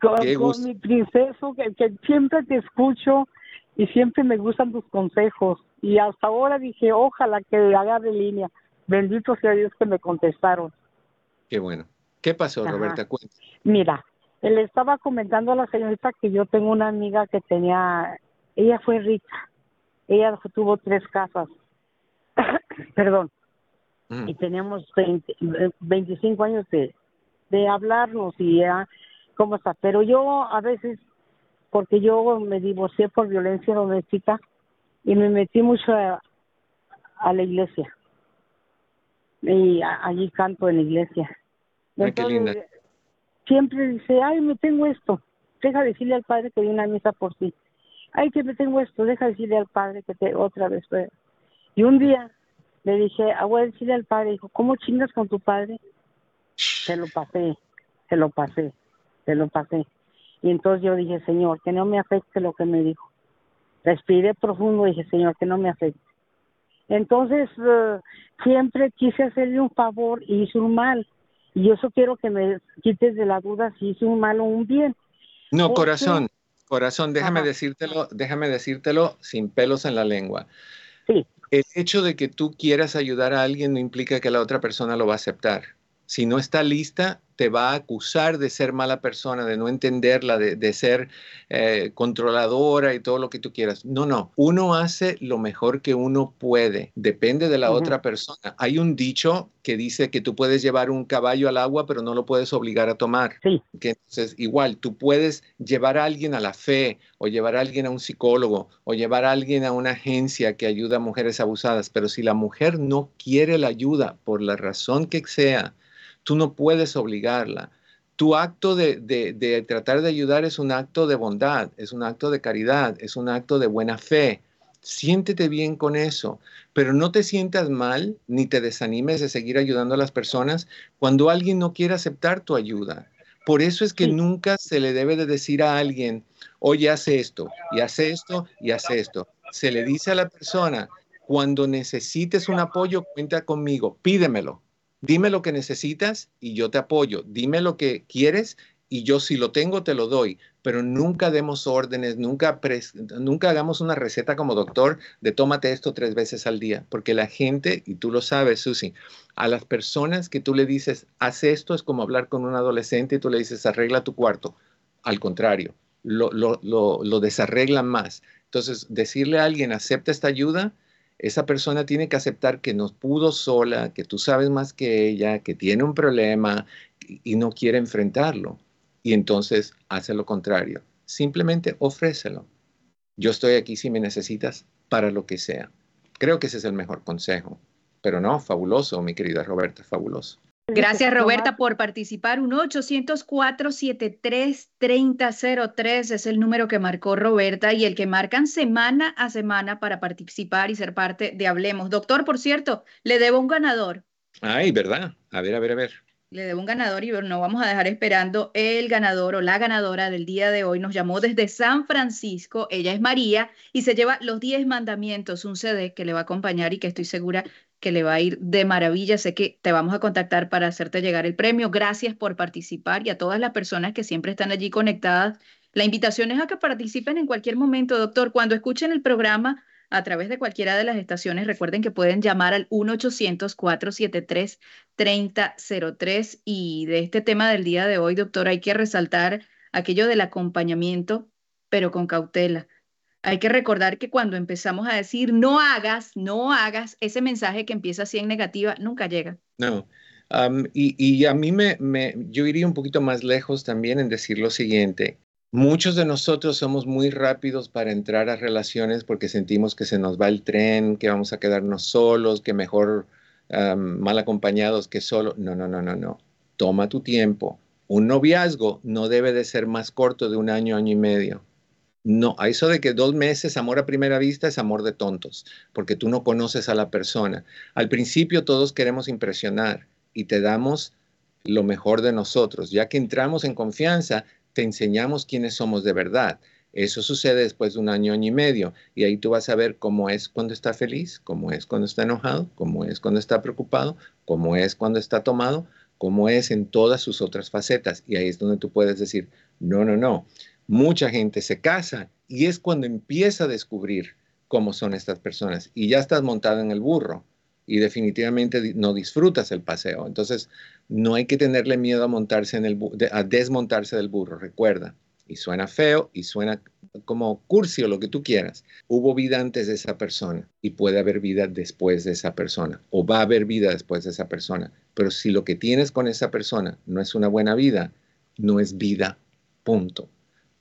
Con, mi princeso, que, que, siempre te escucho y siempre me gustan tus consejos. Y hasta ahora dije, ojalá que haga de línea. Bendito sea Dios que me contestaron. Qué bueno. ¿Qué pasó, Roberta? Mira, le estaba comentando a la señorita que yo tengo una amiga que tenía, ella fue rica, ella tuvo tres casas, perdón, mm. y teníamos 25 años de, de hablarnos y ya, cómo está, pero yo a veces porque yo me divorcié por violencia doméstica y me metí mucho a, la iglesia. Y allí canto en la iglesia. Siempre dice, ay, me tengo esto. Deja decirle al padre que hay una misa por ti. Ay, que me tengo esto. Deja decirle al padre que te otra vez. Y un día le dije, ah, voy a decirle al padre. Dijo, ¿cómo chingas con tu padre? Se lo pasé, se lo pasé, se lo pasé. Y entonces yo dije, Señor, que no me afecte lo que me dijo. Respiré profundo y dije, Señor, que no me afecte. Entonces, eh, siempre quise hacerle un favor y hice un mal. Y eso quiero que me quites de la duda si hice un mal o un bien. No, corazón, corazón, déjame decírtelo, déjame decírtelo sin pelos en la lengua. Sí. El hecho de que tú quieras ayudar a alguien no implica que la otra persona lo va a aceptar. Si no está lista, te va a acusar de ser mala persona, de no entenderla, de, ser eh, controladora y todo lo que tú quieras. No, no, uno hace lo mejor que uno puede, depende de la otra persona. Hay un dicho que dice que tú puedes llevar un caballo al agua, pero no lo puedes obligar a tomar. Sí. Que entonces, igual, tú puedes llevar a alguien a la fe, o llevar a alguien a un psicólogo, o llevar a alguien a una agencia que ayuda a mujeres abusadas, pero si la mujer no quiere la ayuda por la razón que sea, Tú no puedes obligarla. Tu acto de, tratar de ayudar es un acto de bondad, es un acto de caridad, es un acto de buena fe. Siéntete bien con eso, pero no te sientas mal ni te desanimes de seguir ayudando a las personas cuando alguien no quiere aceptar tu ayuda. Por eso es que nunca se le debe de decir a alguien, oye, hace esto, y hace esto, y hace esto. Se le dice a la persona, cuando necesites un apoyo, cuenta conmigo, pídemelo. Dime lo que necesitas y yo te apoyo. Dime lo que quieres y yo si lo tengo te lo doy. Pero nunca demos órdenes, nunca, nunca hagamos una receta como doctor de tómate esto tres veces al día. Porque la gente, y tú lo sabes, Susi, a las personas que tú le dices, haz esto, es como hablar con un adolescente y tú le dices, arregla tu cuarto. Al contrario, lo, lo, lo, desarreglan más. Entonces, decirle a alguien, acepta esta ayuda, esa persona tiene que aceptar que no pudo sola, que tú sabes más que ella, que tiene un problema y no quiere enfrentarlo. Y entonces hace lo contrario. Simplemente ofrécelo. Yo estoy aquí si me necesitas para lo que sea. Creo que ese es el mejor consejo. Pero no, fabuloso, mi querida Roberta, fabuloso. Gracias, Roberta, por participar. 1-804-73-3003 es el número que marcó Roberta y el que marcan semana a semana para participar y ser parte de Hablemos. Doctor, por cierto, le debo un ganador. Ay, ¿verdad? A ver, a ver, a ver. Le debo un ganador y no vamos a dejar esperando el ganador o la ganadora del día de hoy. Nos llamó desde San Francisco. Ella es María y se lleva los 10 mandamientos, un CD que le va a acompañar y que estoy segura que le va a ir de maravilla. Sé que te vamos a contactar para hacerte llegar el premio. Gracias por participar y a todas las personas que siempre están allí conectadas. La invitación es a que participen en cualquier momento, doctor. Cuando escuchen el programa a través de cualquiera de las estaciones, recuerden que pueden llamar al 1-800-473-3003. Y de este tema del día de hoy, doctor, hay que resaltar aquello del acompañamiento, pero con cautela hay que recordar que cuando empezamos a decir no hagas, no hagas, ese mensaje que empieza así en negativa nunca llega. No. y, a mí me, yo iría un poquito más lejos también en decir lo siguiente. Muchos de nosotros somos muy rápidos para entrar a relaciones porque sentimos que se nos va el tren, que vamos a quedarnos solos, que mejor mal acompañados que solo. No, no, no, no, no. Toma tu tiempo. Un noviazgo no debe de ser más corto de un año, año y medio. No, a eso de que dos meses, amor a primera vista, es amor de tontos, porque tú no conoces a la persona. Al principio todos queremos impresionar y te damos lo mejor de nosotros. Ya que entramos en confianza, te enseñamos quiénes somos de verdad. Eso sucede después de un año, año y medio, y ahí tú vas a ver cómo es cuando está feliz, cómo es cuando está enojado, cómo es cuando está preocupado, cómo es cuando está tomado, cómo es en todas sus otras facetas. Y ahí es donde tú puedes decir, no, no, no, mucha gente se casa y es cuando empieza a descubrir cómo son estas personas y ya estás montado en el burro y definitivamente no disfrutas el paseo. Entonces, no hay que tenerle miedo a montarse en el a desmontarse del burro, recuerda. Y suena feo y suena como cursi o lo que tú quieras. Hubo vida antes de esa persona y puede haber vida después de esa persona o va a haber vida después de esa persona. Pero si lo que tienes con esa persona no es una buena vida, no es vida, punto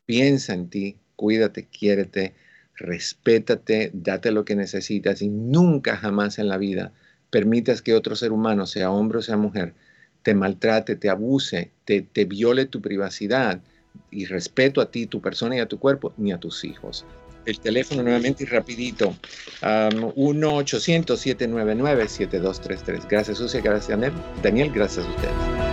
piensa en ti, cuídate, quiérete, respétate, date lo que necesitas y nunca jamás en la vida permitas que otro ser humano, sea hombre o sea mujer, te maltrate, te abuse, te, te viole tu privacidad y respeto a ti, tu persona y a tu cuerpo, ni a tus hijos. El teléfono nuevamente y rapidito, um, 1-800-799-7233. Gracias, Sucia, gracias, Daniel. Gracias a ustedes.